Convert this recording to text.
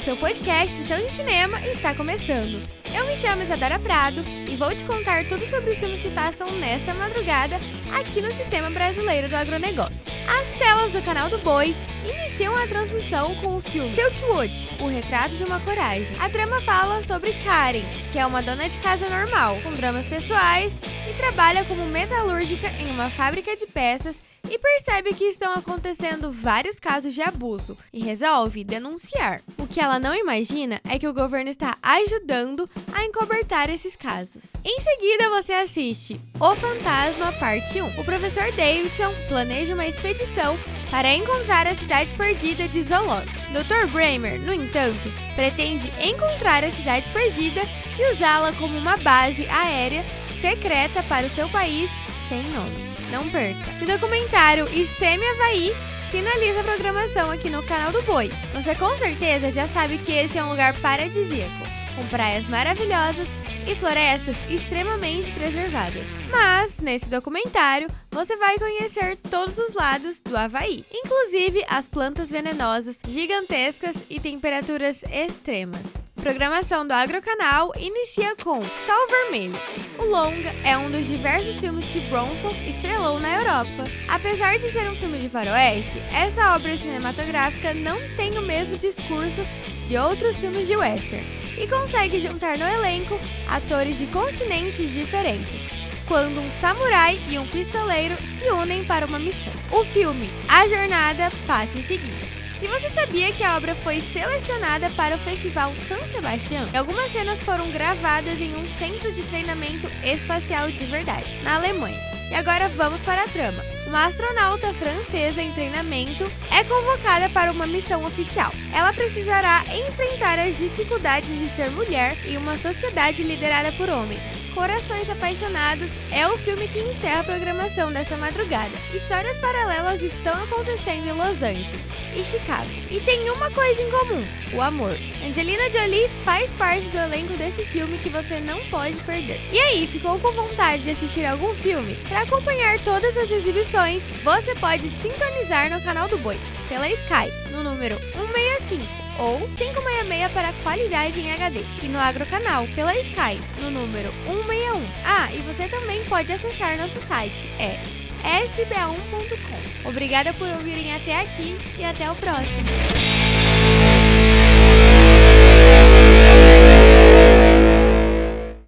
seu podcast Sessão de Cinema está começando. Eu me chamo Isadora Prado e vou te contar tudo sobre os filmes que passam nesta madrugada aqui no Sistema Brasileiro do Agronegócio. As telas do canal do Boi iniciam a transmissão com o filme Silkwood, O Retrato de uma Coragem. A trama fala sobre Karen, que é uma dona de casa normal, com dramas pessoais e trabalha como metalúrgica em uma fábrica de peças e percebe que estão acontecendo vários casos de abuso e resolve denunciar. O que ela não imagina é que o governo está ajudando a encobertar esses casos. Em seguida, você assiste O Fantasma Parte 1. O professor Davidson planeja uma expedição para encontrar a cidade perdida de Zoloth. Dr. Bramer, no entanto, pretende encontrar a cidade perdida e usá-la como uma base aérea secreta para o seu país sem nome. Não perca! O documentário Extreme Havaí finaliza a programação aqui no canal do Boi. Você com certeza já sabe que esse é um lugar paradisíaco, com praias maravilhosas e florestas extremamente preservadas. Mas, nesse documentário, você vai conhecer todos os lados do Havaí, inclusive as plantas venenosas, gigantescas e temperaturas extremas programação do Agrocanal inicia com Sol Vermelho. O longa é um dos diversos filmes que Bronson estrelou na Europa. Apesar de ser um filme de faroeste, essa obra cinematográfica não tem o mesmo discurso de outros filmes de western e consegue juntar no elenco atores de continentes diferentes quando um samurai e um pistoleiro se unem para uma missão. O filme A Jornada passa em seguida. E você sabia que a obra foi selecionada para o Festival São Sebastião? E algumas cenas foram gravadas em um centro de treinamento espacial de verdade, na Alemanha. E agora vamos para a trama. Uma astronauta francesa em treinamento é convocada para uma missão oficial. Ela precisará enfrentar as dificuldades de ser mulher em uma sociedade liderada por homens. Corações Apaixonados é o filme que encerra a programação dessa madrugada. Histórias paralelas estão acontecendo em Los Angeles e Chicago. E tem uma coisa em comum: o amor. Angelina Jolie faz parte do elenco desse filme que você não pode perder. E aí, ficou com vontade de assistir algum filme? Para acompanhar todas as exibições, você pode sintonizar no canal do Boi pela Sky no número 165 ou 566 para qualidade em HD e no Agrocanal pela Sky no número 161. Ah, e você também pode acessar nosso site, é sba1.com. Obrigada por ouvirem até aqui e até o próximo.